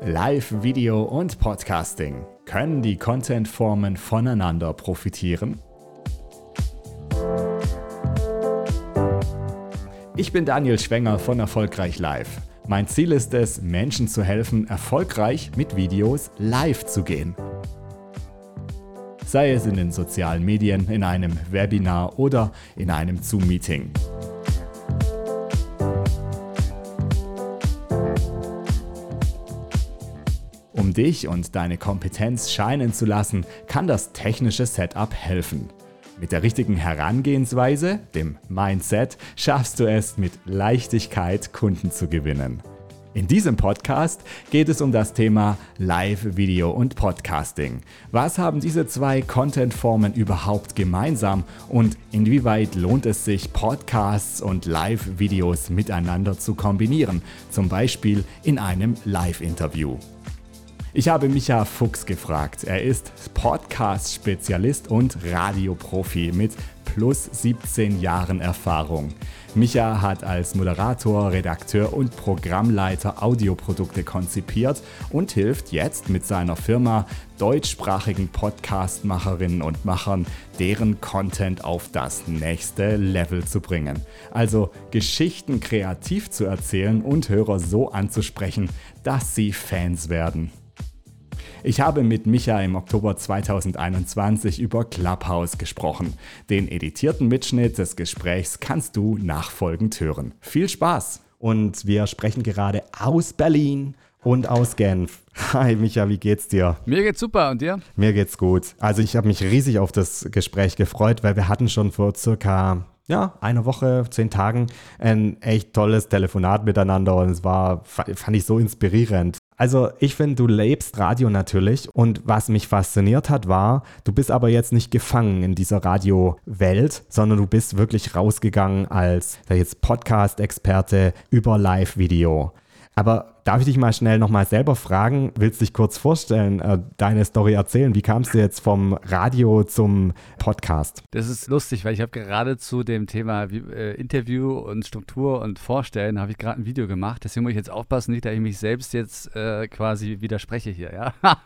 Live, Video und Podcasting. Können die Content-Formen voneinander profitieren? Ich bin Daniel Schwenger von Erfolgreich Live. Mein Ziel ist es, Menschen zu helfen, erfolgreich mit Videos live zu gehen. Sei es in den sozialen Medien, in einem Webinar oder in einem Zoom-Meeting. Dich und deine Kompetenz scheinen zu lassen, kann das technische Setup helfen. Mit der richtigen Herangehensweise, dem Mindset, schaffst du es mit Leichtigkeit Kunden zu gewinnen. In diesem Podcast geht es um das Thema Live, Video und Podcasting. Was haben diese zwei Content-Formen überhaupt gemeinsam und inwieweit lohnt es sich, Podcasts und Live-Videos miteinander zu kombinieren, zum Beispiel in einem Live-Interview? Ich habe Micha Fuchs gefragt. Er ist Podcast-Spezialist und Radioprofi mit plus 17 Jahren Erfahrung. Micha hat als Moderator, Redakteur und Programmleiter Audioprodukte konzipiert und hilft jetzt mit seiner Firma deutschsprachigen Podcastmacherinnen und Machern, deren Content auf das nächste Level zu bringen. Also Geschichten kreativ zu erzählen und Hörer so anzusprechen, dass sie Fans werden. Ich habe mit Micha im Oktober 2021 über Clubhouse gesprochen. Den editierten Mitschnitt des Gesprächs kannst du nachfolgend hören. Viel Spaß! Und wir sprechen gerade aus Berlin und aus Genf. Hi Micha, wie geht's dir? Mir geht's super und dir? Mir geht's gut. Also ich habe mich riesig auf das Gespräch gefreut, weil wir hatten schon vor circa ja, eine Woche, zehn Tagen ein echt tolles Telefonat miteinander und es war, fand ich so inspirierend. Also ich finde, du lebst Radio natürlich und was mich fasziniert hat, war, du bist aber jetzt nicht gefangen in dieser Radio-Welt, sondern du bist wirklich rausgegangen als jetzt Podcast-Experte über Live-Video. Aber darf ich dich mal schnell nochmal selber fragen? Willst du dich kurz vorstellen, äh, deine Story erzählen? Wie kamst du jetzt vom Radio zum Podcast? Das ist lustig, weil ich habe gerade zu dem Thema äh, Interview und Struktur und Vorstellen habe ich gerade ein Video gemacht. Deswegen muss ich jetzt aufpassen, nicht, dass ich mich selbst jetzt äh, quasi widerspreche hier. Ja?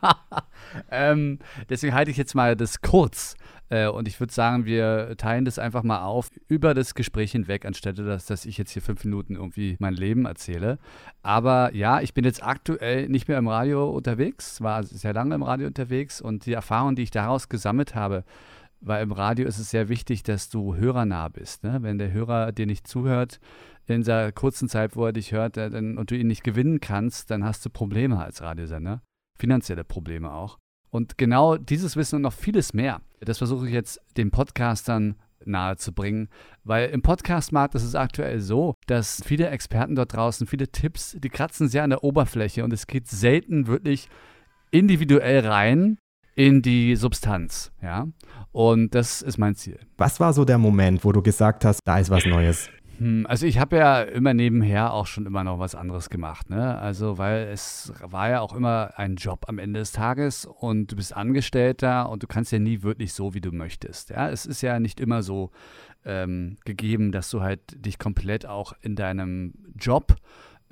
ähm, deswegen halte ich jetzt mal das kurz. Äh, und ich würde sagen, wir teilen das einfach mal auf über das Gespräch hinweg, anstelle dass, dass ich jetzt hier fünf Minuten irgendwie mein Leben erzähle. Aber ja, ich bin jetzt aktuell nicht mehr im Radio unterwegs, war sehr lange im Radio unterwegs und die Erfahrung, die ich daraus gesammelt habe, weil im Radio ist es sehr wichtig, dass du hörernah bist. Ne? Wenn der Hörer dir nicht zuhört, in dieser kurzen Zeit, wo er dich hört äh, dann, und du ihn nicht gewinnen kannst, dann hast du Probleme als Radiosender. Finanzielle Probleme auch. Und genau dieses Wissen und noch vieles mehr, das versuche ich jetzt den Podcastern nahezubringen, weil im Podcastmarkt ist es aktuell so, dass viele Experten dort draußen, viele Tipps, die kratzen sehr an der Oberfläche und es geht selten wirklich individuell rein in die Substanz, ja. Und das ist mein Ziel. Was war so der Moment, wo du gesagt hast, da ist was Neues? Hm, also ich habe ja immer nebenher auch schon immer noch was anderes gemacht, ne? Also weil es war ja auch immer ein Job am Ende des Tages und du bist Angestellter und du kannst ja nie wirklich so, wie du möchtest. Ja, es ist ja nicht immer so ähm, gegeben, dass du halt dich komplett auch in deinem Job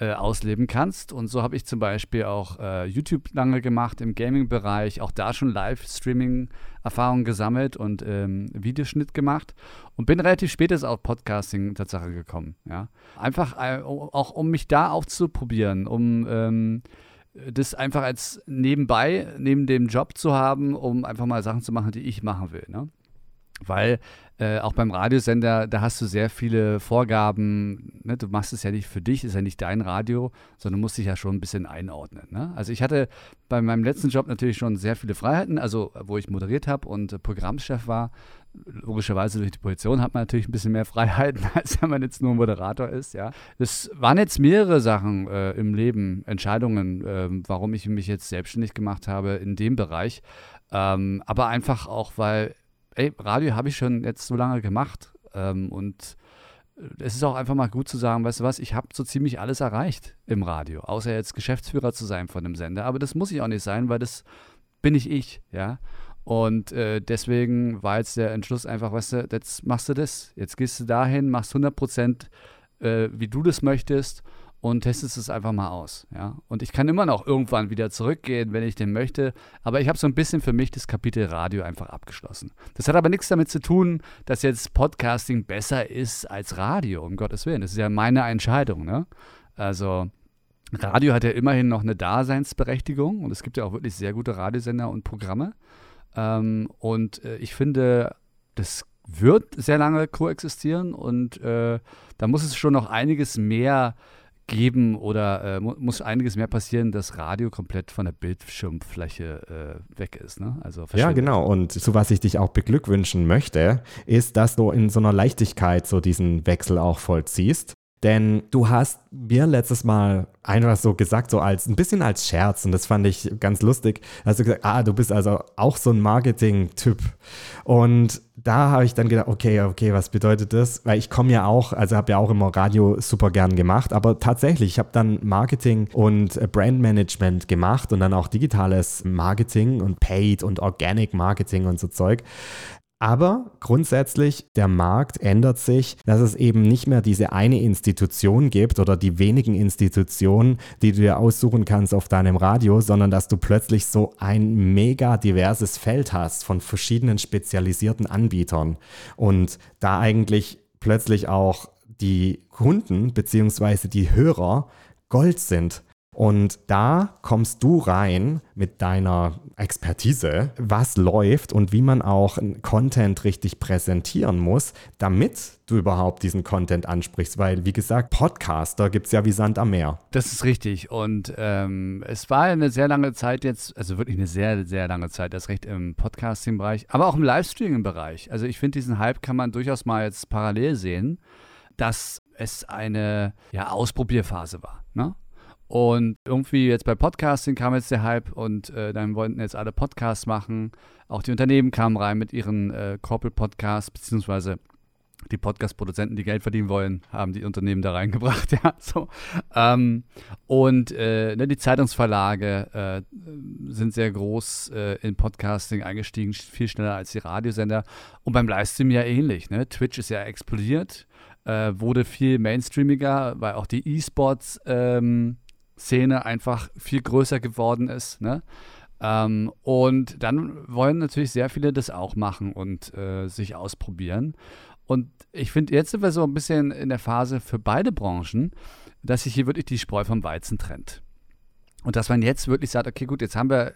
äh, ausleben kannst. Und so habe ich zum Beispiel auch äh, YouTube lange gemacht im Gaming-Bereich, auch da schon Live-Streaming-Erfahrungen gesammelt und ähm, Videoschnitt gemacht und bin relativ spät auf Podcasting Tatsache gekommen. Ja? Einfach äh, auch, um mich da aufzuprobieren, um ähm, das einfach als nebenbei, neben dem Job zu haben, um einfach mal Sachen zu machen, die ich machen will. Ne? Weil äh, auch beim Radiosender, da hast du sehr viele Vorgaben. Ne? Du machst es ja nicht für dich, ist ja nicht dein Radio, sondern musst dich ja schon ein bisschen einordnen. Ne? Also ich hatte bei meinem letzten Job natürlich schon sehr viele Freiheiten, also wo ich moderiert habe und äh, Programmchef war. Logischerweise durch die Position hat man natürlich ein bisschen mehr Freiheiten, als wenn man jetzt nur Moderator ist. Ja, es waren jetzt mehrere Sachen äh, im Leben, Entscheidungen, äh, warum ich mich jetzt selbstständig gemacht habe in dem Bereich. Ähm, aber einfach auch, weil ey, Radio habe ich schon jetzt so lange gemacht ähm, und äh, es ist auch einfach mal gut zu sagen, weißt du was, ich habe so ziemlich alles erreicht im Radio, außer jetzt Geschäftsführer zu sein von einem Sender. Aber das muss ich auch nicht sein, weil das bin ich ich, ja. Und äh, deswegen war jetzt der Entschluss einfach, weißt du, jetzt machst du das, jetzt gehst du dahin, machst 100 Prozent, äh, wie du das möchtest und testest es einfach mal aus. Ja? Und ich kann immer noch irgendwann wieder zurückgehen, wenn ich den möchte. Aber ich habe so ein bisschen für mich das Kapitel Radio einfach abgeschlossen. Das hat aber nichts damit zu tun, dass jetzt Podcasting besser ist als Radio, um Gottes Willen. Das ist ja meine Entscheidung. Ne? Also Radio hat ja immerhin noch eine Daseinsberechtigung und es gibt ja auch wirklich sehr gute Radiosender und Programme. Ähm, und äh, ich finde, das wird sehr lange koexistieren und äh, da muss es schon noch einiges mehr geben oder äh, muss einiges mehr passieren, dass Radio komplett von der Bildschirmfläche äh, weg ist. Ne? Also ja, genau. Und zu was ich dich auch beglückwünschen möchte, ist, dass du in so einer Leichtigkeit so diesen Wechsel auch vollziehst. Denn du hast mir letztes Mal einfach so gesagt, so als ein bisschen als Scherz, und das fand ich ganz lustig. Hast du gesagt, ah, du bist also auch so ein Marketing-Typ. Und da habe ich dann gedacht, okay, okay, was bedeutet das? Weil ich komme ja auch, also habe ja auch immer Radio super gern gemacht, aber tatsächlich, ich habe dann Marketing und Brandmanagement gemacht und dann auch digitales Marketing und Paid und Organic Marketing und so Zeug. Aber grundsätzlich, der Markt ändert sich, dass es eben nicht mehr diese eine Institution gibt oder die wenigen Institutionen, die du dir aussuchen kannst auf deinem Radio, sondern dass du plötzlich so ein mega diverses Feld hast von verschiedenen spezialisierten Anbietern und da eigentlich plötzlich auch die Kunden bzw. die Hörer Gold sind. Und da kommst du rein mit deiner Expertise, was läuft und wie man auch Content richtig präsentieren muss, damit du überhaupt diesen Content ansprichst. Weil, wie gesagt, Podcaster gibt es ja wie Sand am Meer. Das ist richtig. Und ähm, es war eine sehr lange Zeit jetzt, also wirklich eine sehr, sehr lange Zeit, das recht im Podcasting-Bereich, aber auch im Livestreaming-Bereich. Also ich finde, diesen Hype kann man durchaus mal jetzt parallel sehen, dass es eine ja, Ausprobierphase war. Ne? Und irgendwie jetzt bei Podcasting kam jetzt der Hype und äh, dann wollten jetzt alle Podcasts machen. Auch die Unternehmen kamen rein mit ihren äh, Corporate Podcasts, beziehungsweise die Podcast-Produzenten, die Geld verdienen wollen, haben die Unternehmen da reingebracht. Ja, so. Ähm, und äh, ne, die Zeitungsverlage äh, sind sehr groß äh, in Podcasting eingestiegen, viel schneller als die Radiosender. Und beim Livestream ja ähnlich. Ne? Twitch ist ja explodiert, äh, wurde viel mainstreamiger, weil auch die E-Sports ähm, Szene einfach viel größer geworden ist. Ne? Ähm, und dann wollen natürlich sehr viele das auch machen und äh, sich ausprobieren. Und ich finde, jetzt sind wir so ein bisschen in der Phase für beide Branchen, dass sich hier wirklich die Spreu vom Weizen trennt. Und dass man jetzt wirklich sagt, okay, gut, jetzt haben wir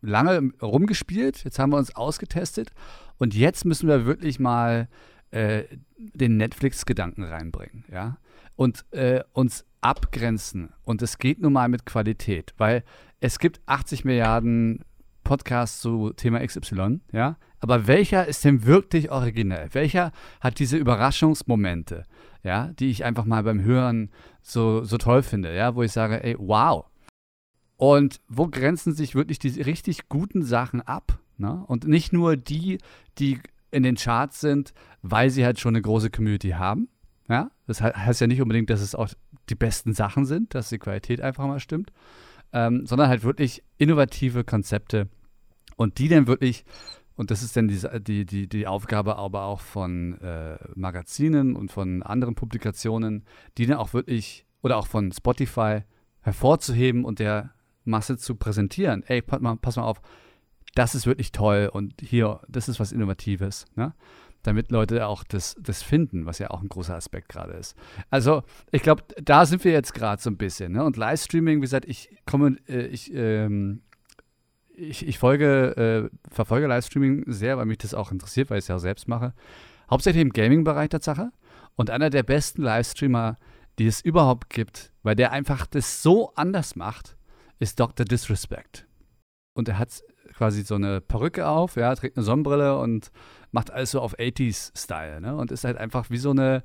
lange rumgespielt, jetzt haben wir uns ausgetestet und jetzt müssen wir wirklich mal äh, den Netflix-Gedanken reinbringen, ja, und äh, uns abgrenzen. Und es geht nun mal mit Qualität, weil es gibt 80 Milliarden Podcasts zu Thema XY, ja. Aber welcher ist denn wirklich originell? Welcher hat diese Überraschungsmomente, ja, die ich einfach mal beim Hören so, so toll finde, ja, wo ich sage, ey, wow. Und wo grenzen sich wirklich diese richtig guten Sachen ab? Ne? Und nicht nur die, die in den Charts sind, weil sie halt schon eine große Community haben, ja, das heißt ja nicht unbedingt, dass es auch die besten Sachen sind, dass die Qualität einfach mal stimmt, ähm, sondern halt wirklich innovative Konzepte und die dann wirklich, und das ist dann die, die, die, die Aufgabe aber auch von äh, Magazinen und von anderen Publikationen, die dann auch wirklich, oder auch von Spotify hervorzuheben und der Masse zu präsentieren. Ey, pass mal, pass mal auf, das ist wirklich toll und hier, das ist was Innovatives. Ne? Damit Leute auch das, das finden, was ja auch ein großer Aspekt gerade ist. Also ich glaube, da sind wir jetzt gerade so ein bisschen. Ne? Und Livestreaming, wie gesagt, ich komme, äh, ich, ähm, ich, ich, folge, äh, verfolge Livestreaming sehr, weil mich das auch interessiert, weil ich es ja auch selbst mache. Hauptsächlich im Gaming-Bereich der Sache. Und einer der besten Livestreamer, die es überhaupt gibt, weil der einfach das so anders macht, ist Dr. Disrespect. Und er hat quasi so eine Perücke auf, ja, trägt eine Sonnenbrille und macht alles so auf 80s-Style, ne? Und ist halt einfach wie so eine,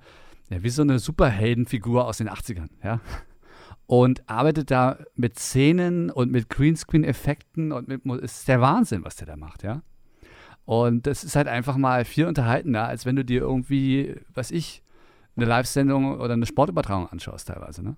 ja, wie so eine Superheldenfigur aus den 80ern, ja. Und arbeitet da mit Szenen und mit Greenscreen-Effekten und mit, ist der Wahnsinn, was der da macht, ja. Und das ist halt einfach mal viel unterhaltender, als wenn du dir irgendwie, was ich, eine Live-Sendung oder eine Sportübertragung anschaust teilweise, ne?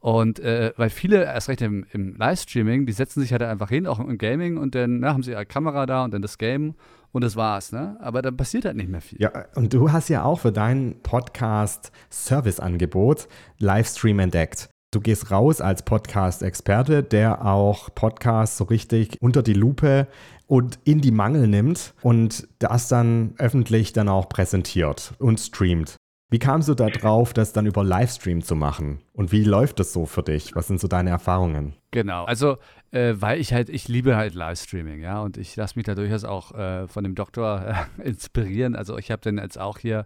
Und äh, weil viele, erst recht im, im Livestreaming, die setzen sich halt einfach hin, auch im Gaming, und dann ne, haben sie ihre Kamera da und dann das Game und das war's. Ne? Aber dann passiert halt nicht mehr viel. Ja, und du hast ja auch für dein Podcast Serviceangebot Livestream entdeckt. Du gehst raus als Podcast-Experte, der auch Podcasts so richtig unter die Lupe und in die Mangel nimmt und das dann öffentlich dann auch präsentiert und streamt. Wie kamst du da drauf, das dann über Livestream zu machen? Und wie läuft das so für dich? Was sind so deine Erfahrungen? Genau, also äh, weil ich halt, ich liebe halt Livestreaming, ja, und ich lasse mich da durchaus auch äh, von dem Doktor äh, inspirieren. Also ich habe dann jetzt auch hier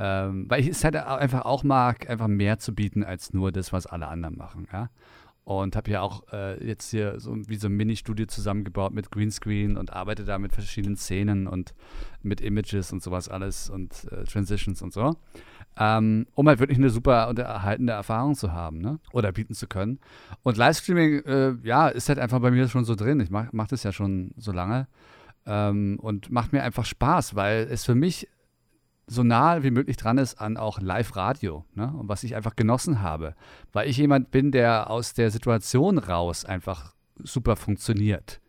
ähm, weil ich es halt einfach auch mag, einfach mehr zu bieten als nur das, was alle anderen machen, ja. Und habe ja auch äh, jetzt hier so wie so ein Mini-Studio zusammengebaut mit Greenscreen und arbeite da mit verschiedenen Szenen und mit Images und sowas alles und äh, Transitions und so. Ähm, um halt wirklich eine super und erhaltende Erfahrung zu haben, ne? Oder bieten zu können. Und Livestreaming, äh, ja, ist halt einfach bei mir schon so drin. Ich mache mach das ja schon so lange. Ähm, und macht mir einfach Spaß, weil es für mich so nah wie möglich dran ist an auch Live-Radio ne? und was ich einfach genossen habe, weil ich jemand bin, der aus der Situation raus einfach super funktioniert.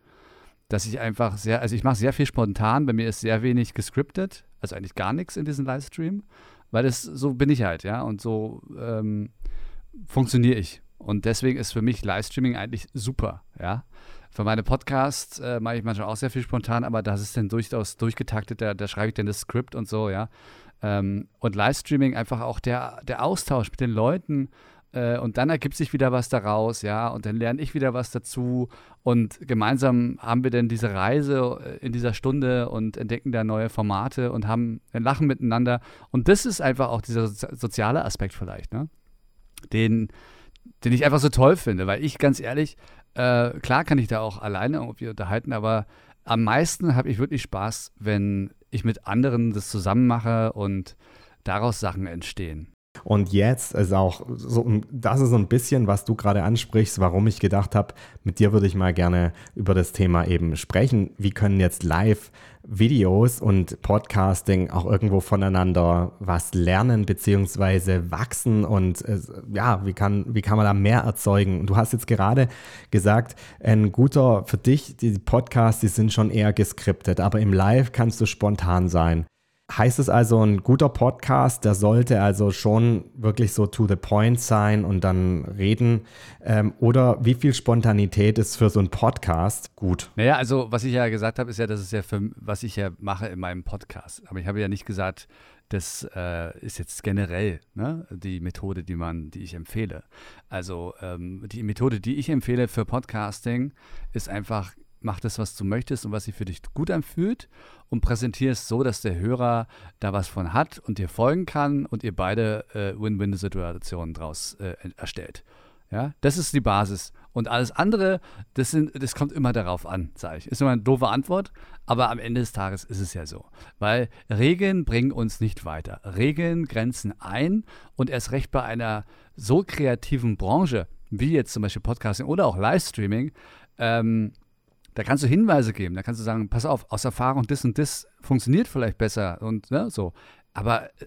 Dass ich einfach sehr, also ich mache sehr viel spontan, bei mir ist sehr wenig gescriptet, also eigentlich gar nichts in diesem Livestream, weil das so bin ich halt, ja, und so ähm, funktioniere ich. Und deswegen ist für mich Livestreaming eigentlich super, ja. Für meine Podcasts äh, mache ich manchmal auch sehr viel spontan, aber das ist dann durchaus durchgetaktet, da, da schreibe ich dann das Skript und so, ja. Ähm, und Livestreaming einfach auch der, der Austausch mit den Leuten äh, und dann ergibt sich wieder was daraus, ja, und dann lerne ich wieder was dazu und gemeinsam haben wir dann diese Reise äh, in dieser Stunde und entdecken da neue Formate und haben ein Lachen miteinander und das ist einfach auch dieser soziale Aspekt vielleicht, ne? Den, den ich einfach so toll finde, weil ich ganz ehrlich, äh, klar kann ich da auch alleine irgendwie unterhalten, aber am meisten habe ich wirklich Spaß, wenn ich mit anderen das zusammen mache und daraus Sachen entstehen. Und jetzt ist auch so, das ist so ein bisschen, was du gerade ansprichst, warum ich gedacht habe, mit dir würde ich mal gerne über das Thema eben sprechen. Wie können jetzt Live-Videos und Podcasting auch irgendwo voneinander was lernen beziehungsweise wachsen und äh, ja, wie kann, wie kann man da mehr erzeugen? Du hast jetzt gerade gesagt, ein guter für dich, die Podcasts, die sind schon eher geskriptet, aber im Live kannst du spontan sein. Heißt es also, ein guter Podcast, der sollte also schon wirklich so to the point sein und dann reden? Ähm, oder wie viel Spontanität ist für so einen Podcast gut? Naja, also was ich ja gesagt habe, ist ja, das ist ja für was ich ja mache in meinem Podcast. Aber ich habe ja nicht gesagt, das äh, ist jetzt generell ne, die Methode, die man, die ich empfehle. Also ähm, die Methode, die ich empfehle für Podcasting, ist einfach mach das, was du möchtest und was sich für dich gut anfühlt und präsentiere es so, dass der Hörer da was von hat und dir folgen kann und ihr beide äh, Win-Win-Situationen daraus äh, erstellt. Ja, das ist die Basis. Und alles andere, das, sind, das kommt immer darauf an, sage ich. Ist immer eine doofe Antwort, aber am Ende des Tages ist es ja so. Weil Regeln bringen uns nicht weiter. Regeln grenzen ein und erst recht bei einer so kreativen Branche, wie jetzt zum Beispiel Podcasting oder auch Livestreaming, ähm, da kannst du Hinweise geben, da kannst du sagen, pass auf, aus Erfahrung, das und das funktioniert vielleicht besser und ne, so. Aber äh,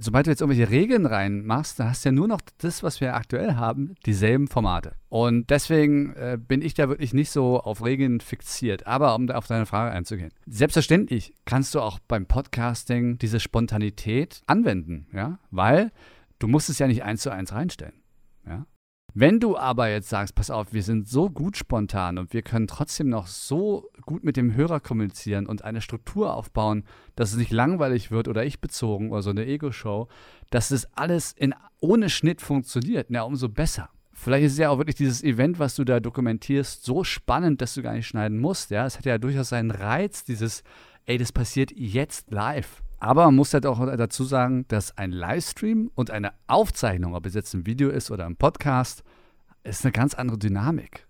sobald du jetzt irgendwelche Regeln reinmachst, dann hast du ja nur noch das, was wir aktuell haben, dieselben Formate. Und deswegen äh, bin ich da wirklich nicht so auf Regeln fixiert. Aber um da auf deine Frage einzugehen. Selbstverständlich kannst du auch beim Podcasting diese Spontanität anwenden, ja, weil du musst es ja nicht eins zu eins reinstellen. Ja? Wenn du aber jetzt sagst, pass auf, wir sind so gut spontan und wir können trotzdem noch so gut mit dem Hörer kommunizieren und eine Struktur aufbauen, dass es nicht langweilig wird oder ich bezogen oder so eine Ego-Show, dass das alles in, ohne Schnitt funktioniert, na, umso besser. Vielleicht ist ja auch wirklich dieses Event, was du da dokumentierst, so spannend, dass du gar nicht schneiden musst. Ja, es hat ja durchaus seinen Reiz, dieses, ey, das passiert jetzt live. Aber man muss halt auch dazu sagen, dass ein Livestream und eine Aufzeichnung, ob es jetzt ein Video ist oder ein Podcast, ist eine ganz andere Dynamik.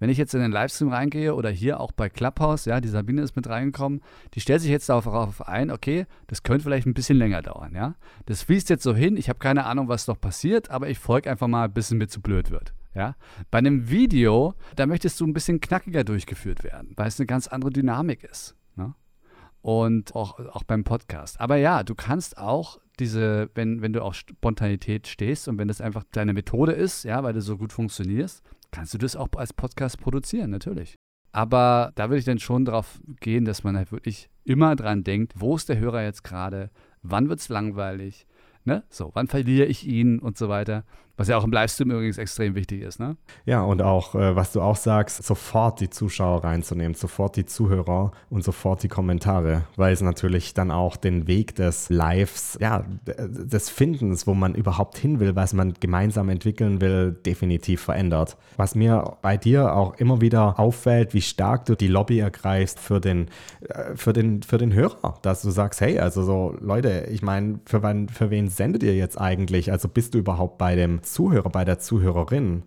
Wenn ich jetzt in den Livestream reingehe oder hier auch bei Clubhouse, ja, die Sabine ist mit reingekommen, die stellt sich jetzt darauf ein, okay, das könnte vielleicht ein bisschen länger dauern, ja. Das fließt jetzt so hin, ich habe keine Ahnung, was noch passiert, aber ich folge einfach mal, bis es mir zu blöd wird. Ja? Bei einem Video, da möchtest du ein bisschen knackiger durchgeführt werden, weil es eine ganz andere Dynamik ist und auch, auch beim Podcast. Aber ja, du kannst auch diese, wenn, wenn du auf Spontanität stehst und wenn das einfach deine Methode ist, ja, weil du so gut funktionierst, kannst du das auch als Podcast produzieren, natürlich. Aber da würde ich dann schon darauf gehen, dass man halt wirklich immer dran denkt, wo ist der Hörer jetzt gerade, wann wird es langweilig, ne? So, wann verliere ich ihn und so weiter. Was ja auch im Livestream übrigens extrem wichtig ist, ne? Ja, und auch, äh, was du auch sagst, sofort die Zuschauer reinzunehmen, sofort die Zuhörer und sofort die Kommentare, weil es natürlich dann auch den Weg des Lives, ja, des Findens, wo man überhaupt hin will, was man gemeinsam entwickeln will, definitiv verändert. Was mir bei dir auch immer wieder auffällt, wie stark du die Lobby ergreifst für den, äh, für den, für den Hörer, dass du sagst, hey, also so, Leute, ich meine, für, für wen sendet ihr jetzt eigentlich? Also bist du überhaupt bei dem Zuhörer, bei der Zuhörerin.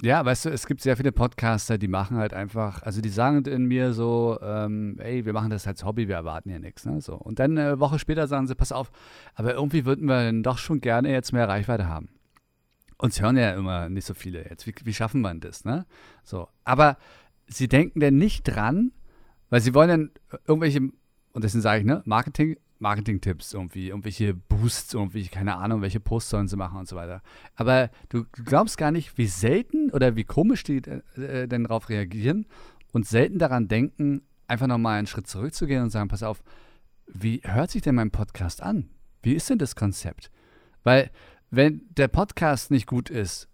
Ja, weißt du, es gibt sehr viele Podcaster, die machen halt einfach, also die sagen in mir so, ähm, ey, wir machen das als Hobby, wir erwarten hier nichts. Ne? So. Und dann eine Woche später sagen sie, pass auf, aber irgendwie würden wir dann doch schon gerne jetzt mehr Reichweite haben. Uns hören ja immer nicht so viele jetzt. Wie, wie schaffen wir das? Ne? So. Aber sie denken denn nicht dran, weil sie wollen dann irgendwelche, und deswegen sage ich, ne, Marketing Marketing-Tipps irgendwie, irgendwelche Boosts, irgendwie, keine Ahnung, welche Posts sollen sie machen und so weiter. Aber du glaubst gar nicht, wie selten oder wie komisch die äh, denn darauf reagieren und selten daran denken, einfach nochmal einen Schritt zurückzugehen und sagen, pass auf, wie hört sich denn mein Podcast an? Wie ist denn das Konzept? Weil, wenn der Podcast nicht gut ist,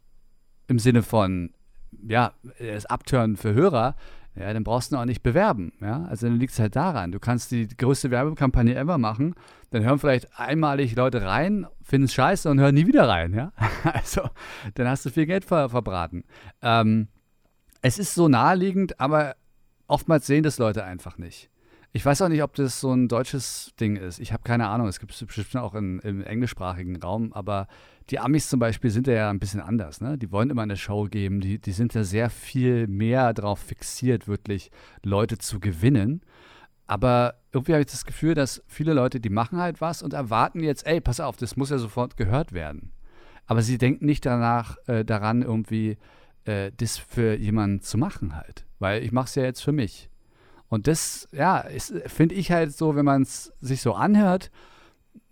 im Sinne von, ja, er ist Abturn für Hörer, ja, dann brauchst du auch nicht bewerben. Ja? Also dann liegt es halt daran. Du kannst die größte Werbekampagne ever machen, dann hören vielleicht einmalig Leute rein, finden es scheiße und hören nie wieder rein. Ja? Also dann hast du viel Geld ver verbraten. Ähm, es ist so naheliegend, aber oftmals sehen das Leute einfach nicht. Ich weiß auch nicht, ob das so ein deutsches Ding ist. Ich habe keine Ahnung. Es gibt es bestimmt auch in, im englischsprachigen Raum, aber die Amis zum Beispiel sind ja ein bisschen anders. Ne? Die wollen immer eine Show geben. Die, die sind ja sehr viel mehr darauf fixiert, wirklich Leute zu gewinnen. Aber irgendwie habe ich das Gefühl, dass viele Leute, die machen halt was und erwarten jetzt, ey, pass auf, das muss ja sofort gehört werden. Aber sie denken nicht danach, äh, daran, irgendwie äh, das für jemanden zu machen halt. Weil ich mache es ja jetzt für mich. Und das, ja, finde ich halt so, wenn man es sich so anhört,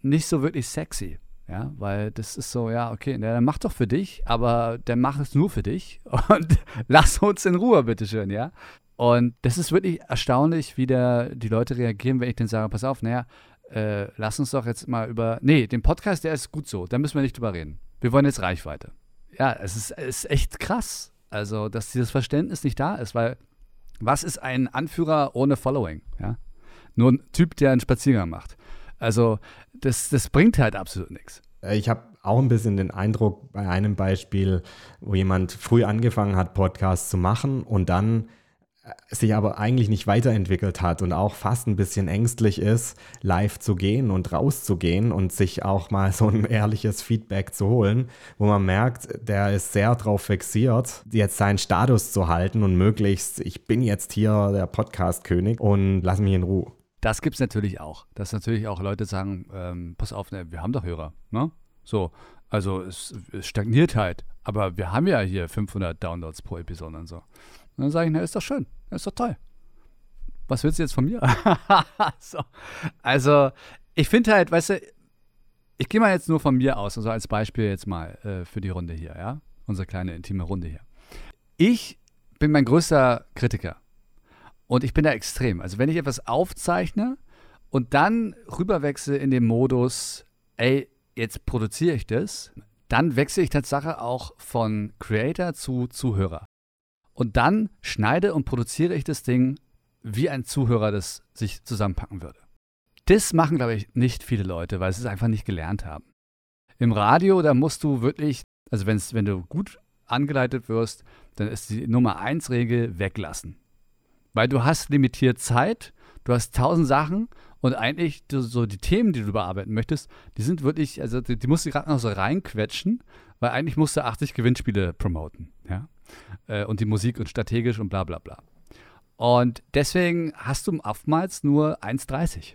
nicht so wirklich sexy. Ja, weil das ist so, ja, okay, der macht doch für dich, aber der macht es nur für dich und lass uns in Ruhe, bitteschön, ja. Und das ist wirklich erstaunlich, wie der, die Leute reagieren, wenn ich denen sage, pass auf, naja, äh, lass uns doch jetzt mal über, nee, den Podcast, der ist gut so, da müssen wir nicht drüber reden. Wir wollen jetzt Reichweite. Ja, es ist, es ist echt krass, also, dass dieses Verständnis nicht da ist, weil was ist ein Anführer ohne Following, ja? Nur ein Typ, der einen Spaziergang macht. Also das, das bringt halt absolut nichts. Äh, ich habe auch ein bisschen den Eindruck bei einem Beispiel, wo jemand früh angefangen hat, Podcasts zu machen und dann sich aber eigentlich nicht weiterentwickelt hat und auch fast ein bisschen ängstlich ist, live zu gehen und rauszugehen und sich auch mal so ein ehrliches Feedback zu holen, wo man merkt, der ist sehr darauf fixiert, jetzt seinen Status zu halten und möglichst, ich bin jetzt hier der Podcast-König und lass mich in Ruhe. Das gibt es natürlich auch. Dass natürlich auch Leute sagen, ähm, pass auf, ne, wir haben doch Hörer. Ne? So, also es, es, stagniert halt. Aber wir haben ja hier 500 Downloads pro Episode und so. Und dann sage ich, na, ist doch schön. Ist doch toll. Was willst du jetzt von mir? so. Also, ich finde halt, weißt du, ich gehe mal jetzt nur von mir aus, also als Beispiel jetzt mal äh, für die Runde hier, ja? Unsere kleine intime Runde hier. Ich bin mein größter Kritiker. Und ich bin da extrem. Also wenn ich etwas aufzeichne und dann rüberwechsle in den Modus, ey, jetzt produziere ich das, dann wechsle ich Tatsache auch von Creator zu Zuhörer. Und dann schneide und produziere ich das Ding, wie ein Zuhörer das sich zusammenpacken würde. Das machen, glaube ich, nicht viele Leute, weil sie es einfach nicht gelernt haben. Im Radio, da musst du wirklich, also wenn's, wenn du gut angeleitet wirst, dann ist die Nummer 1 Regel weglassen. Weil du hast limitiert Zeit, du hast tausend Sachen und eigentlich so die Themen, die du bearbeiten möchtest, die sind wirklich, also die, die musst du gerade noch so reinquetschen, weil eigentlich musst du 80 Gewinnspiele promoten, ja. Äh, und die Musik und strategisch und bla bla bla. Und deswegen hast du oftmals nur 1,30.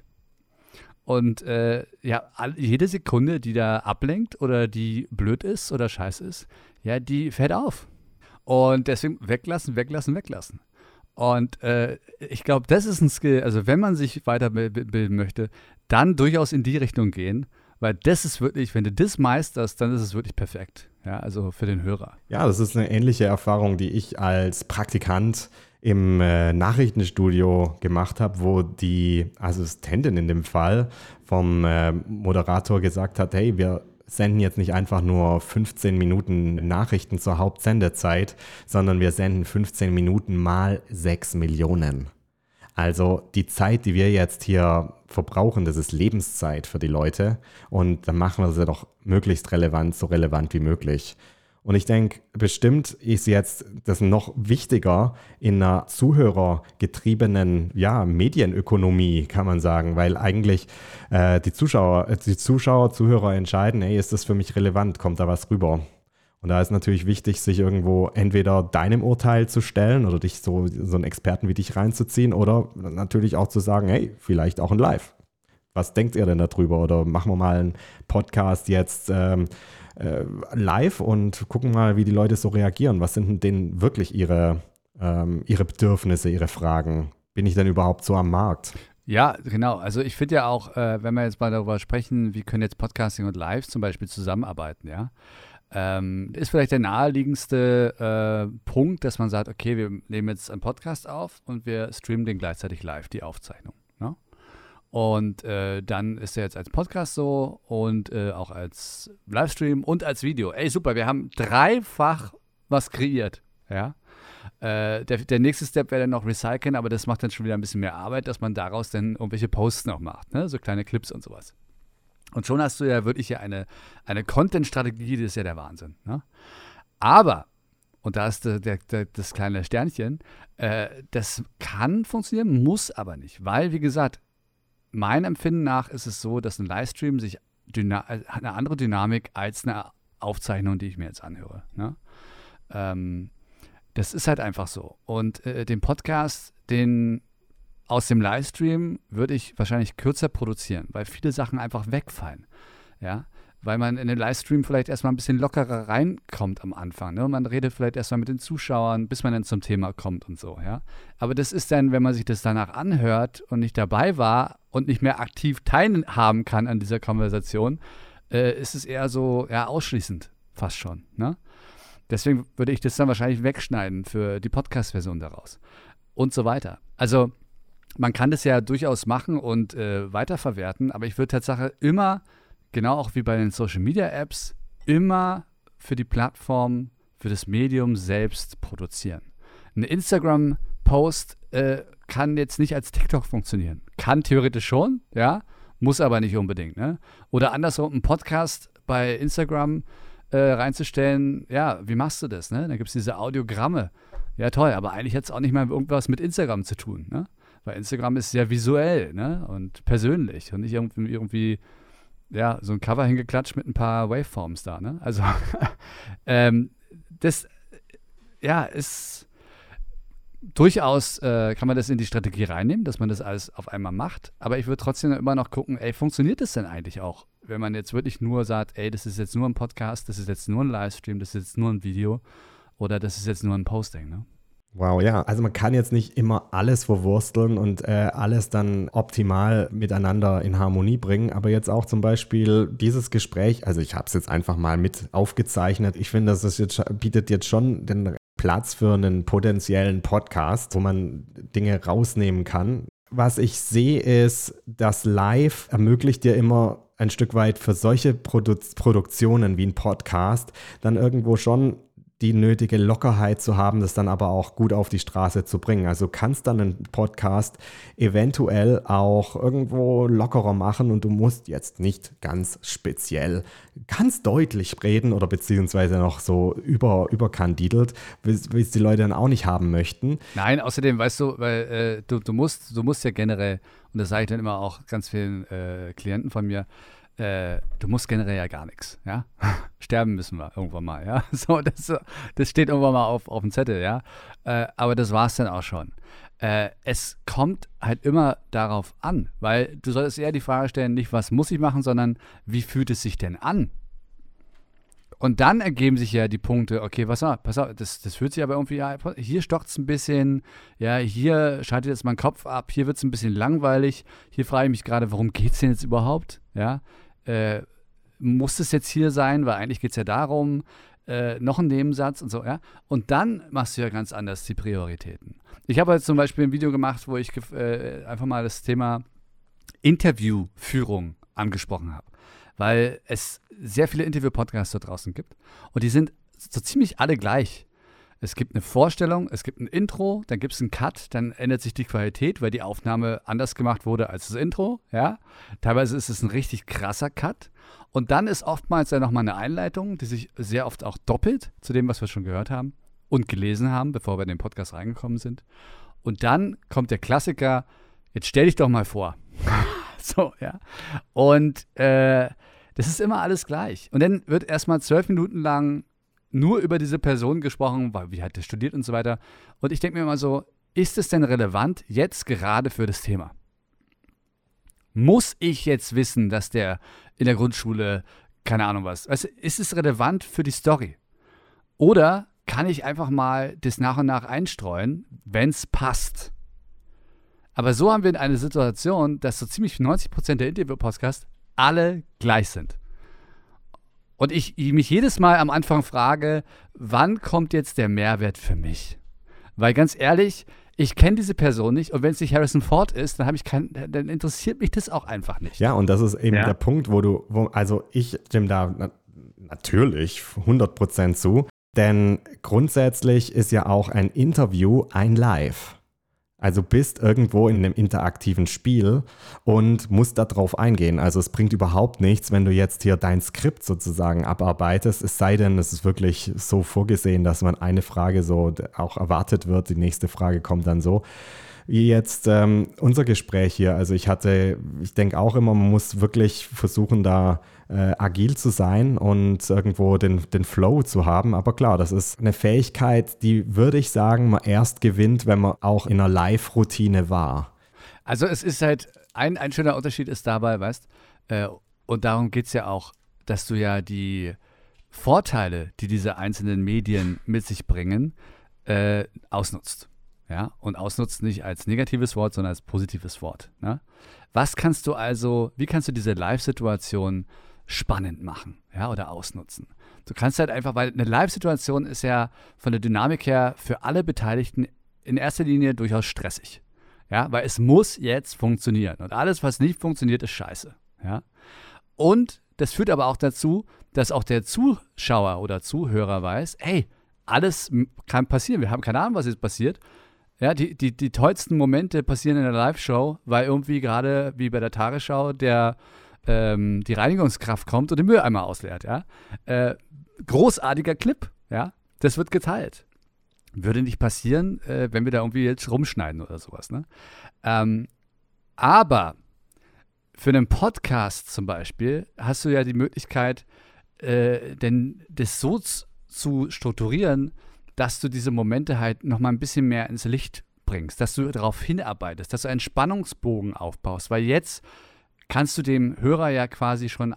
Und äh, ja, jede Sekunde, die da ablenkt oder die blöd ist oder scheiße ist, ja, die fällt auf. Und deswegen weglassen, weglassen, weglassen. Und äh, ich glaube, das ist ein Skill. Also, wenn man sich weiterbilden möchte, dann durchaus in die Richtung gehen, weil das ist wirklich, wenn du das meisterst, dann ist es wirklich perfekt. Ja, also für den Hörer. Ja, das ist eine ähnliche Erfahrung, die ich als Praktikant im äh, Nachrichtenstudio gemacht habe, wo die Assistentin in dem Fall vom äh, Moderator gesagt hat, hey, wir senden jetzt nicht einfach nur 15 Minuten Nachrichten zur Hauptsendezeit, sondern wir senden 15 Minuten mal 6 Millionen. Also die Zeit, die wir jetzt hier verbrauchen, das ist Lebenszeit für die Leute und dann machen wir sie doch möglichst relevant, so relevant wie möglich. Und ich denke, bestimmt ist jetzt das noch wichtiger in einer zuhörergetriebenen ja, Medienökonomie, kann man sagen, weil eigentlich äh, die Zuschauer, die Zuschauer, Zuhörer entscheiden, hey, ist das für mich relevant, kommt da was rüber? Und da ist natürlich wichtig, sich irgendwo entweder deinem Urteil zu stellen oder dich so, so einen Experten wie dich reinzuziehen oder natürlich auch zu sagen, hey, vielleicht auch ein Live. Was denkt ihr denn darüber? Oder machen wir mal einen Podcast jetzt ähm, äh, live und gucken mal, wie die Leute so reagieren. Was sind denn wirklich ihre, ähm, ihre Bedürfnisse, ihre Fragen? Bin ich denn überhaupt so am Markt? Ja, genau. Also ich finde ja auch, äh, wenn wir jetzt mal darüber sprechen, wie können jetzt Podcasting und Live zum Beispiel zusammenarbeiten, ja, ähm, ist vielleicht der naheliegendste äh, Punkt, dass man sagt, okay, wir nehmen jetzt einen Podcast auf und wir streamen den gleichzeitig live, die Aufzeichnung. Ne? Und äh, dann ist er jetzt als Podcast so und äh, auch als Livestream und als Video. Ey, super, wir haben dreifach was kreiert. Ja. Äh, der, der, nächste Step wäre dann noch recyceln, aber das macht dann schon wieder ein bisschen mehr Arbeit, dass man daraus dann irgendwelche Posts noch macht, ne? so kleine Clips und sowas. Und schon hast du ja wirklich eine, eine Content-Strategie, das ist ja der Wahnsinn. Ne? Aber, und da ist der, der, das kleine Sternchen, äh, das kann funktionieren, muss aber nicht, weil, wie gesagt, mein Empfinden nach ist es so, dass ein Livestream sich eine andere Dynamik als eine Aufzeichnung, die ich mir jetzt anhöre. Ne? Ähm, das ist halt einfach so. Und äh, den Podcast, den aus dem Livestream würde ich wahrscheinlich kürzer produzieren, weil viele Sachen einfach wegfallen. Ja, weil man in den Livestream vielleicht erstmal ein bisschen lockerer reinkommt am Anfang. Ne? Man redet vielleicht erstmal mit den Zuschauern, bis man dann zum Thema kommt und so, ja. Aber das ist dann, wenn man sich das danach anhört und nicht dabei war und nicht mehr aktiv teilhaben kann an dieser Konversation, äh, ist es eher so, ja, ausschließend fast schon, ne? Deswegen würde ich das dann wahrscheinlich wegschneiden für die Podcast-Version daraus. Und so weiter. Also, man kann das ja durchaus machen und äh, weiterverwerten, aber ich würde Tatsache immer, genau auch wie bei den Social Media Apps, immer für die Plattform, für das Medium selbst produzieren. Ein Instagram-Post äh, kann jetzt nicht als TikTok funktionieren. Kann theoretisch schon, ja, muss aber nicht unbedingt. Ne? Oder andersrum, einen Podcast bei Instagram äh, reinzustellen, ja, wie machst du das? Ne? Da gibt es diese Audiogramme. Ja, toll, aber eigentlich hat es auch nicht mal irgendwas mit Instagram zu tun. Ne? Weil Instagram ist sehr visuell ne? und persönlich und nicht irgendwie, irgendwie ja, so ein Cover hingeklatscht mit ein paar Waveforms da. Ne? Also, ähm, das ja, ist durchaus, äh, kann man das in die Strategie reinnehmen, dass man das alles auf einmal macht. Aber ich würde trotzdem immer noch gucken, ey, funktioniert das denn eigentlich auch? Wenn man jetzt wirklich nur sagt, ey, das ist jetzt nur ein Podcast, das ist jetzt nur ein Livestream, das ist jetzt nur ein Video oder das ist jetzt nur ein Posting, ne? Wow, ja. Also man kann jetzt nicht immer alles verwursteln und äh, alles dann optimal miteinander in Harmonie bringen. Aber jetzt auch zum Beispiel dieses Gespräch, also ich habe es jetzt einfach mal mit aufgezeichnet. Ich finde, das jetzt, bietet jetzt schon den Platz für einen potenziellen Podcast, wo man Dinge rausnehmen kann. Was ich sehe, ist, dass Live ermöglicht dir immer ein Stück weit für solche Produ Produktionen wie ein Podcast dann irgendwo schon die nötige Lockerheit zu haben, das dann aber auch gut auf die Straße zu bringen. Also kannst dann einen Podcast eventuell auch irgendwo lockerer machen und du musst jetzt nicht ganz speziell, ganz deutlich reden oder beziehungsweise noch so über, überkandidelt, wie es die Leute dann auch nicht haben möchten. Nein, außerdem weißt du, weil äh, du, du musst, du musst ja generell, und das sage ich dann immer auch ganz vielen äh, Klienten von mir, äh, du musst generell ja gar nichts, ja. Sterben müssen wir irgendwann mal, ja. So, das, das steht irgendwann mal auf, auf dem Zettel, ja. Äh, aber das war es dann auch schon. Äh, es kommt halt immer darauf an, weil du solltest eher die Frage stellen, nicht was muss ich machen, sondern wie fühlt es sich denn an? Und dann ergeben sich ja die Punkte, okay, pass auf, pass auf, das, das fühlt sich aber irgendwie, ja, hier stockt es ein bisschen, ja, hier schaltet jetzt mein Kopf ab, hier wird es ein bisschen langweilig, hier frage ich mich gerade, worum geht es denn jetzt überhaupt? Ja, äh, muss es jetzt hier sein, weil eigentlich geht es ja darum, äh, noch ein Nebensatz und so, ja. Und dann machst du ja ganz anders die Prioritäten. Ich habe jetzt zum Beispiel ein Video gemacht, wo ich äh, einfach mal das Thema Interviewführung angesprochen habe. Weil es sehr viele Interview-Podcasts da draußen gibt und die sind so ziemlich alle gleich. Es gibt eine Vorstellung, es gibt ein Intro, dann gibt es einen Cut, dann ändert sich die Qualität, weil die Aufnahme anders gemacht wurde als das Intro. Ja? Teilweise ist es ein richtig krasser Cut. Und dann ist oftmals ja nochmal eine Einleitung, die sich sehr oft auch doppelt zu dem, was wir schon gehört haben und gelesen haben, bevor wir in den Podcast reingekommen sind. Und dann kommt der Klassiker, jetzt stell dich doch mal vor. so, ja. Und äh, das ist immer alles gleich. Und dann wird erstmal zwölf Minuten lang nur über diese Person gesprochen, weil wie hat der studiert und so weiter. Und ich denke mir immer so, ist es denn relevant jetzt gerade für das Thema? Muss ich jetzt wissen, dass der in der Grundschule, keine Ahnung was, also ist es relevant für die Story? Oder kann ich einfach mal das nach und nach einstreuen, wenn es passt? Aber so haben wir eine Situation, dass so ziemlich 90% der Interview-Podcasts alle gleich sind. Und ich, ich mich jedes Mal am Anfang frage, wann kommt jetzt der Mehrwert für mich? Weil ganz ehrlich, ich kenne diese Person nicht und wenn es nicht Harrison Ford ist, dann habe ich kein, dann interessiert mich das auch einfach nicht. Ja, und das ist eben ja. der Punkt, wo du, wo, also ich stimme da na, natürlich 100% zu, denn grundsätzlich ist ja auch ein Interview ein Live. Also bist irgendwo in einem interaktiven Spiel und musst darauf eingehen. Also es bringt überhaupt nichts, wenn du jetzt hier dein Skript sozusagen abarbeitest, es sei denn, es ist wirklich so vorgesehen, dass man eine Frage so auch erwartet wird, die nächste Frage kommt dann so wie jetzt ähm, unser Gespräch hier. Also ich hatte, ich denke auch immer, man muss wirklich versuchen, da äh, agil zu sein und irgendwo den, den Flow zu haben. Aber klar, das ist eine Fähigkeit, die würde ich sagen, man erst gewinnt, wenn man auch in einer Live-Routine war. Also es ist halt, ein, ein schöner Unterschied ist dabei, weißt, äh, und darum geht es ja auch, dass du ja die Vorteile, die diese einzelnen Medien mit sich bringen, äh, ausnutzt. Ja, und ausnutzt nicht als negatives Wort, sondern als positives Wort. Ne? Was kannst du also, wie kannst du diese Live-Situation spannend machen, ja, oder ausnutzen? Du kannst halt einfach, weil eine Live-Situation ist ja von der Dynamik her für alle Beteiligten in erster Linie durchaus stressig. Ja, weil es muss jetzt funktionieren. Und alles, was nicht funktioniert, ist scheiße. Ja. Und das führt aber auch dazu, dass auch der Zuschauer oder Zuhörer weiß, hey, alles kann passieren. Wir haben keine Ahnung, was jetzt passiert. Ja, die, die, die tollsten Momente passieren in der Live-Show, weil irgendwie gerade wie bei der Tagesschau der, ähm, die Reinigungskraft kommt und den Mülleimer ausleert. Ja? Äh, großartiger Clip, ja, das wird geteilt. Würde nicht passieren, äh, wenn wir da irgendwie jetzt rumschneiden oder sowas. Ne? Ähm, aber für einen Podcast zum Beispiel hast du ja die Möglichkeit, äh, denn das so zu strukturieren, dass du diese Momente halt noch mal ein bisschen mehr ins Licht bringst, dass du darauf hinarbeitest, dass du einen Spannungsbogen aufbaust, weil jetzt kannst du dem Hörer ja quasi schon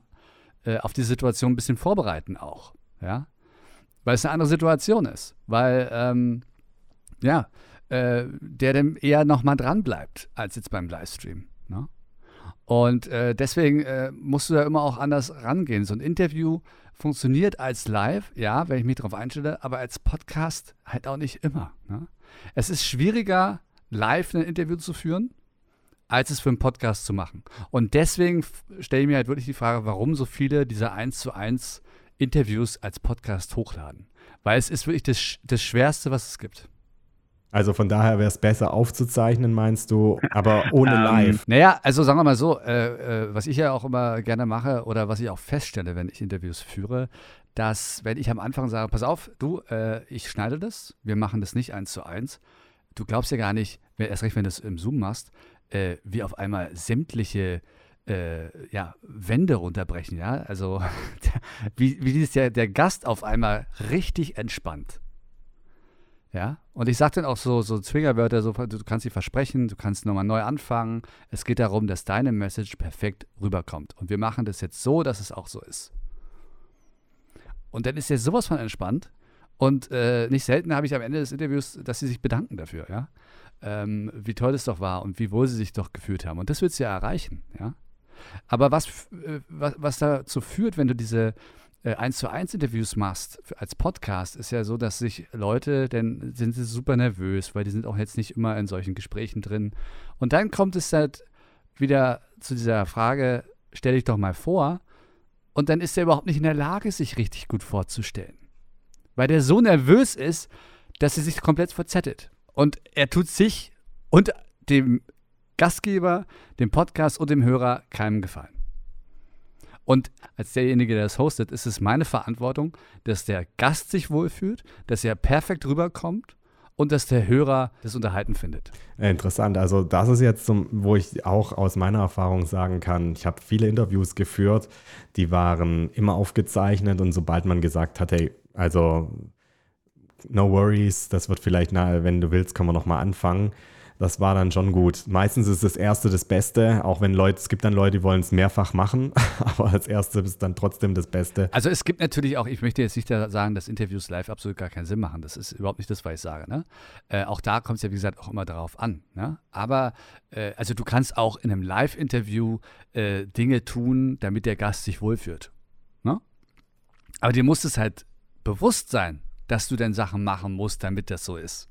äh, auf die Situation ein bisschen vorbereiten auch, ja, weil es eine andere Situation ist, weil ähm, ja, äh, der dann eher noch mal dran bleibt als jetzt beim Livestream. Ne? Und äh, deswegen äh, musst du da immer auch anders rangehen. So ein Interview funktioniert als Live, ja, wenn ich mich darauf einstelle, aber als Podcast halt auch nicht immer. Ne? Es ist schwieriger, live ein Interview zu führen, als es für einen Podcast zu machen. Und deswegen stelle ich mir halt wirklich die Frage, warum so viele dieser 1 zu 1 Interviews als Podcast hochladen. Weil es ist wirklich das, das Schwerste, was es gibt. Also von daher wäre es besser aufzuzeichnen, meinst du, aber ohne ähm, live. Naja, also sagen wir mal so, äh, äh, was ich ja auch immer gerne mache oder was ich auch feststelle, wenn ich Interviews führe, dass wenn ich am Anfang sage, pass auf, du, äh, ich schneide das, wir machen das nicht eins zu eins. Du glaubst ja gar nicht, erst recht, wenn du es im Zoom machst, äh, wie auf einmal sämtliche äh, ja, Wände runterbrechen, ja. Also wie, wie ist der, der Gast auf einmal richtig entspannt. Ja, und ich sage dann auch so, so Triggerwörter, so, du kannst sie versprechen, du kannst nochmal neu anfangen. Es geht darum, dass deine Message perfekt rüberkommt. Und wir machen das jetzt so, dass es auch so ist. Und dann ist er sowas von entspannt. Und äh, nicht selten habe ich am Ende des Interviews, dass sie sich bedanken dafür, ja. Ähm, wie toll es doch war und wie wohl sie sich doch gefühlt haben. Und das wird es ja erreichen, ja. Aber was, äh, was, was dazu führt, wenn du diese äh, eins zu eins Interviews machst als Podcast, ist ja so, dass sich Leute, dann sind sie super nervös, weil die sind auch jetzt nicht immer in solchen Gesprächen drin. Und dann kommt es halt wieder zu dieser Frage, stell dich doch mal vor, und dann ist er überhaupt nicht in der Lage, sich richtig gut vorzustellen. Weil der so nervös ist, dass er sich komplett verzettet. Und er tut sich und dem Gastgeber, dem Podcast und dem Hörer keinem Gefallen. Und als derjenige, der das hostet, ist es meine Verantwortung, dass der Gast sich wohlfühlt, dass er perfekt rüberkommt und dass der Hörer das Unterhalten findet. Interessant. Also das ist jetzt, zum, wo ich auch aus meiner Erfahrung sagen kann, ich habe viele Interviews geführt, die waren immer aufgezeichnet und sobald man gesagt hat, hey, also no worries, das wird vielleicht, na, wenn du willst, können wir nochmal anfangen das war dann schon gut. Meistens ist das Erste das Beste, auch wenn Leute, es gibt dann Leute, die wollen es mehrfach machen, aber als Erste ist dann trotzdem das Beste. Also es gibt natürlich auch, ich möchte jetzt nicht sagen, dass Interviews live absolut gar keinen Sinn machen. Das ist überhaupt nicht das, was ich sage. Ne? Äh, auch da kommt es ja, wie gesagt, auch immer darauf an. Ne? Aber äh, also du kannst auch in einem Live-Interview äh, Dinge tun, damit der Gast sich wohlfühlt. Ne? Aber dir muss es halt bewusst sein, dass du dann Sachen machen musst, damit das so ist.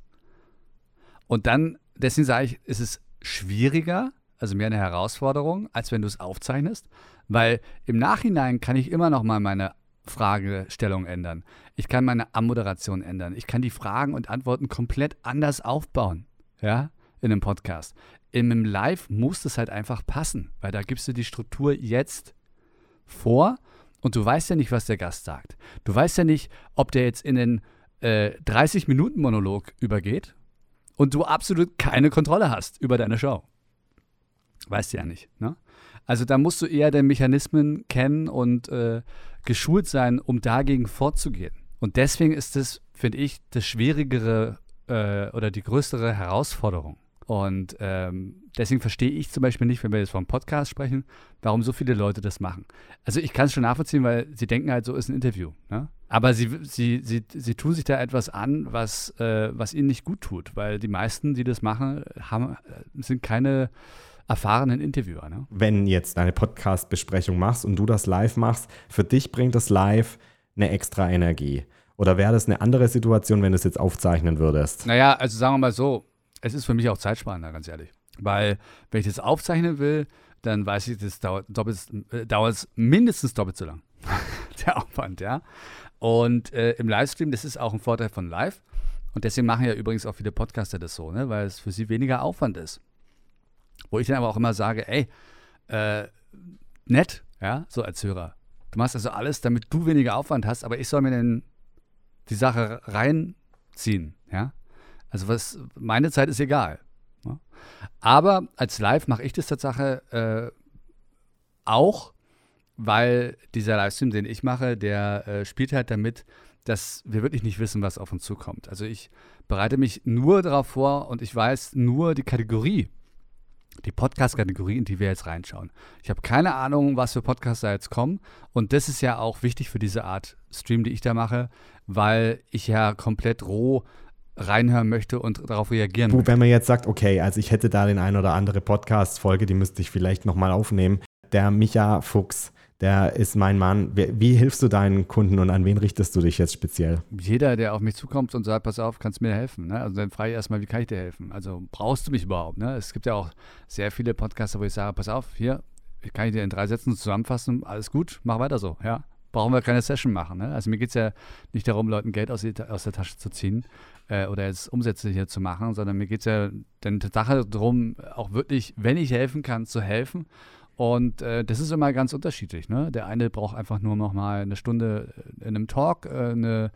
Und dann deswegen sage ich, ist es schwieriger, also mehr eine Herausforderung, als wenn du es aufzeichnest, weil im Nachhinein kann ich immer noch mal meine Fragestellung ändern. Ich kann meine Ammoderation ändern. Ich kann die Fragen und Antworten komplett anders aufbauen, ja, in einem Podcast. In einem Live muss es halt einfach passen, weil da gibst du die Struktur jetzt vor und du weißt ja nicht, was der Gast sagt. Du weißt ja nicht, ob der jetzt in den äh, 30-Minuten-Monolog übergeht und du absolut keine Kontrolle hast über deine Show. Weißt du ja nicht. Ne? Also da musst du eher den Mechanismen kennen und äh, geschult sein, um dagegen vorzugehen. Und deswegen ist das, finde ich, das schwierigere äh, oder die größere Herausforderung. Und ähm, deswegen verstehe ich zum Beispiel nicht, wenn wir jetzt vom Podcast sprechen, warum so viele Leute das machen. Also ich kann es schon nachvollziehen, weil sie denken halt, so ist ein Interview. Ne? Aber sie, sie, sie, sie tun sich da etwas an, was, äh, was ihnen nicht gut tut, weil die meisten, die das machen, haben, sind keine erfahrenen Interviewer. Ne? Wenn jetzt eine Podcast-Besprechung machst und du das live machst, für dich bringt das live eine extra Energie. Oder wäre das eine andere Situation, wenn du es jetzt aufzeichnen würdest? Naja, also sagen wir mal so, es ist für mich auch zeitsparender, ganz ehrlich. Weil, wenn ich das aufzeichnen will, dann weiß ich, das dauert, doppelt, äh, dauert mindestens doppelt so lang. Der Aufwand, ja. Und äh, im Livestream, das ist auch ein Vorteil von Live. Und deswegen machen ja übrigens auch viele Podcaster das so, ne? weil es für sie weniger Aufwand ist. Wo ich dann aber auch immer sage, ey, äh, nett, ja, so als Hörer. Du machst also alles, damit du weniger Aufwand hast, aber ich soll mir dann die Sache reinziehen, ja. Also was, meine Zeit ist egal. Ne? Aber als Live mache ich das Tatsache äh, auch, weil dieser Livestream, den ich mache, der äh, spielt halt damit, dass wir wirklich nicht wissen, was auf uns zukommt. Also ich bereite mich nur darauf vor und ich weiß nur die Kategorie, die Podcast-Kategorie, in die wir jetzt reinschauen. Ich habe keine Ahnung, was für Podcasts da jetzt kommen. Und das ist ja auch wichtig für diese Art Stream, die ich da mache, weil ich ja komplett roh reinhören möchte und darauf reagieren du, möchte. Wenn man jetzt sagt, okay, also ich hätte da den ein oder andere Podcast-Folge, die müsste ich vielleicht nochmal aufnehmen. Der Micha Fuchs, der ist mein Mann. Wie, wie, hilfst du deinen Kunden und an wen richtest du dich jetzt speziell? Jeder, der auf mich zukommt und sagt, pass auf, kannst du mir helfen. Ne? Also dann frage ich erstmal, wie kann ich dir helfen? Also brauchst du mich überhaupt? Ne? Es gibt ja auch sehr viele Podcaster, wo ich sage, pass auf, hier, kann ich dir in drei Sätzen zusammenfassen, alles gut, mach weiter so, ja. Brauchen wir keine Session machen. Ne? Also mir geht es ja nicht darum, Leuten Geld aus, aus der Tasche zu ziehen, äh, oder Umsätze hier zu machen, sondern mir geht es ja dann Sache darum, auch wirklich, wenn ich helfen kann, zu helfen. Und äh, das ist immer ganz unterschiedlich. Ne? Der eine braucht einfach nur noch mal eine Stunde in einem Talk, äh, eine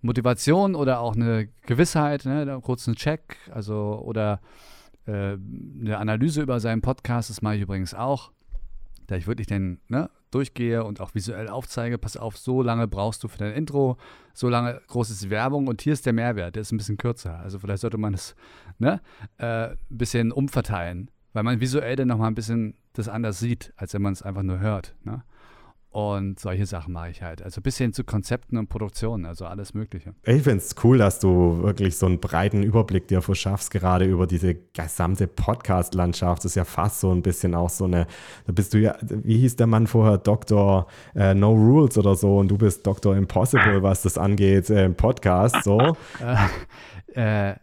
Motivation oder auch eine Gewissheit, ne? kurz einen Check, also oder äh, eine Analyse über seinen Podcast. Das mache ich übrigens auch, da ich wirklich den ne, durchgehe und auch visuell aufzeige, pass auf, so lange brauchst du für dein Intro, so lange groß ist Werbung und hier ist der Mehrwert, der ist ein bisschen kürzer. Also vielleicht sollte man es ne, äh, ein bisschen umverteilen, weil man visuell dann nochmal ein bisschen das anders sieht, als wenn man es einfach nur hört. Ne? Und solche Sachen mache ich halt. Also bis hin zu Konzepten und Produktionen, also alles Mögliche. Ich finde es cool, dass du wirklich so einen breiten Überblick dir verschaffst, gerade über diese gesamte Podcast-Landschaft. Das ist ja fast so ein bisschen auch so eine, da bist du ja, wie hieß der Mann vorher, Dr. Äh, no Rules oder so und du bist Dr. Impossible, was das angeht, äh, im Podcast, so. äh,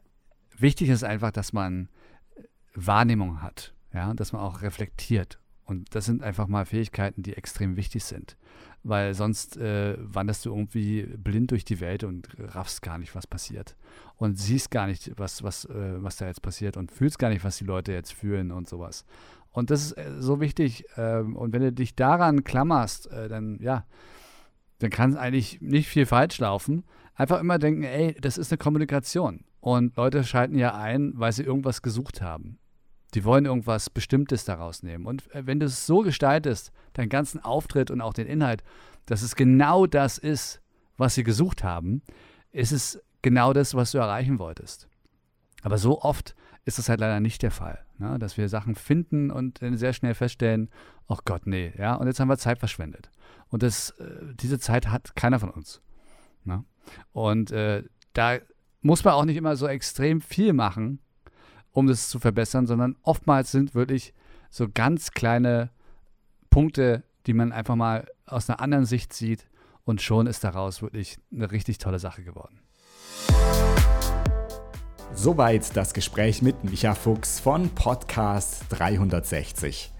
wichtig ist einfach, dass man Wahrnehmung hat, ja, dass man auch reflektiert Und das sind einfach mal Fähigkeiten, die extrem wichtig sind. Weil sonst äh, wanderst du irgendwie blind durch die Welt und raffst gar nicht, was passiert. Und siehst gar nicht, was, was, äh, was da jetzt passiert und fühlst gar nicht, was die Leute jetzt fühlen und sowas. Und das ist äh, so wichtig. Ähm, und wenn du dich daran klammerst, äh, dann ja, dann kann eigentlich nicht viel falsch laufen. Einfach immer denken, ey, das ist eine Kommunikation. Und Leute schalten ja ein, weil sie irgendwas gesucht haben. Die wollen irgendwas Bestimmtes daraus nehmen. Und äh, wenn du es so gestaltest, deinen ganzen Auftritt und auch den Inhalt, dass es genau das ist, was sie gesucht haben, ist es genau das, was du erreichen wolltest. Aber so oft ist das halt leider nicht der Fall, ne? dass wir Sachen finden und dann sehr schnell feststellen, oh Gott, nee, ja, und jetzt haben wir Zeit verschwendet. Und das, äh, diese Zeit hat keiner von uns. Ne? Und äh, da muss man auch nicht immer so extrem viel machen, um das zu verbessern, sondern oftmals sind wirklich so ganz kleine Punkte, die man einfach mal aus einer anderen Sicht sieht und schon ist daraus wirklich eine richtig tolle Sache geworden. Soweit das Gespräch mit Micha Fuchs von Podcast 360.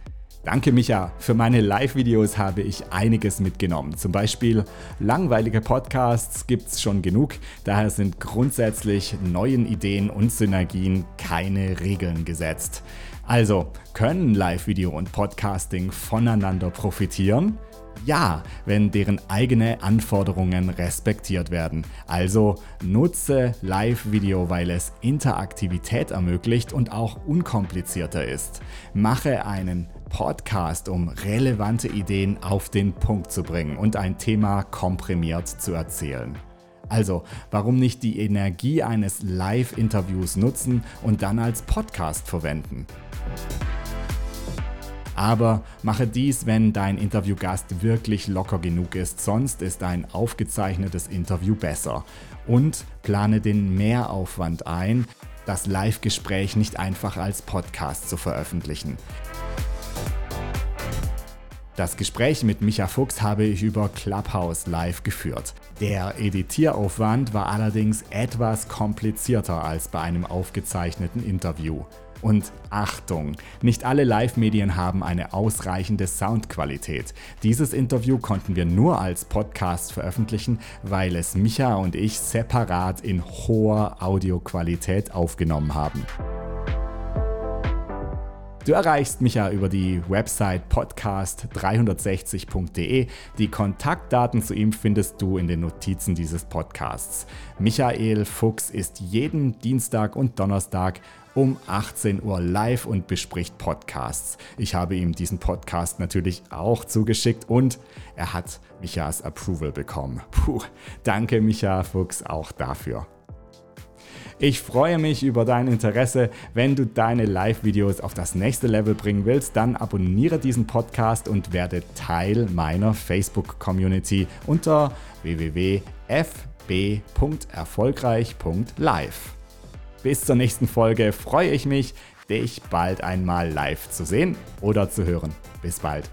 Danke Micha, für meine Live-Videos habe ich einiges mitgenommen. Zum Beispiel langweilige Podcasts gibt es schon genug, daher sind grundsätzlich neuen Ideen und Synergien keine Regeln gesetzt. Also, können Live-Video und Podcasting voneinander profitieren? Ja, wenn deren eigene Anforderungen respektiert werden. Also nutze Live-Video, weil es Interaktivität ermöglicht und auch unkomplizierter ist. Mache einen Podcast, um relevante Ideen auf den Punkt zu bringen und ein Thema komprimiert zu erzählen. Also, warum nicht die Energie eines Live-Interviews nutzen und dann als Podcast verwenden? Aber mache dies, wenn dein Interviewgast wirklich locker genug ist, sonst ist ein aufgezeichnetes Interview besser. Und plane den Mehraufwand ein, das Live-Gespräch nicht einfach als Podcast zu veröffentlichen. Das Gespräch mit Micha Fuchs habe ich über Clubhouse live geführt. Der Editieraufwand war allerdings etwas komplizierter als bei einem aufgezeichneten Interview. Und Achtung, nicht alle Live-Medien haben eine ausreichende Soundqualität. Dieses Interview konnten wir nur als Podcast veröffentlichen, weil es Micha und ich separat in hoher Audioqualität aufgenommen haben. Du erreichst mich ja über die Website podcast360.de. Die Kontaktdaten zu ihm findest du in den Notizen dieses Podcasts. Michael Fuchs ist jeden Dienstag und Donnerstag um 18 Uhr live und bespricht Podcasts. Ich habe ihm diesen Podcast natürlich auch zugeschickt und er hat Michas Approval bekommen. Puh, danke Micha Fuchs auch dafür. Ich freue mich über dein Interesse. Wenn du deine Live-Videos auf das nächste Level bringen willst, dann abonniere diesen Podcast und werde Teil meiner Facebook-Community unter www.fb.erfolgreich.live. Bis zur nächsten Folge freue ich mich, dich bald einmal live zu sehen oder zu hören. Bis bald.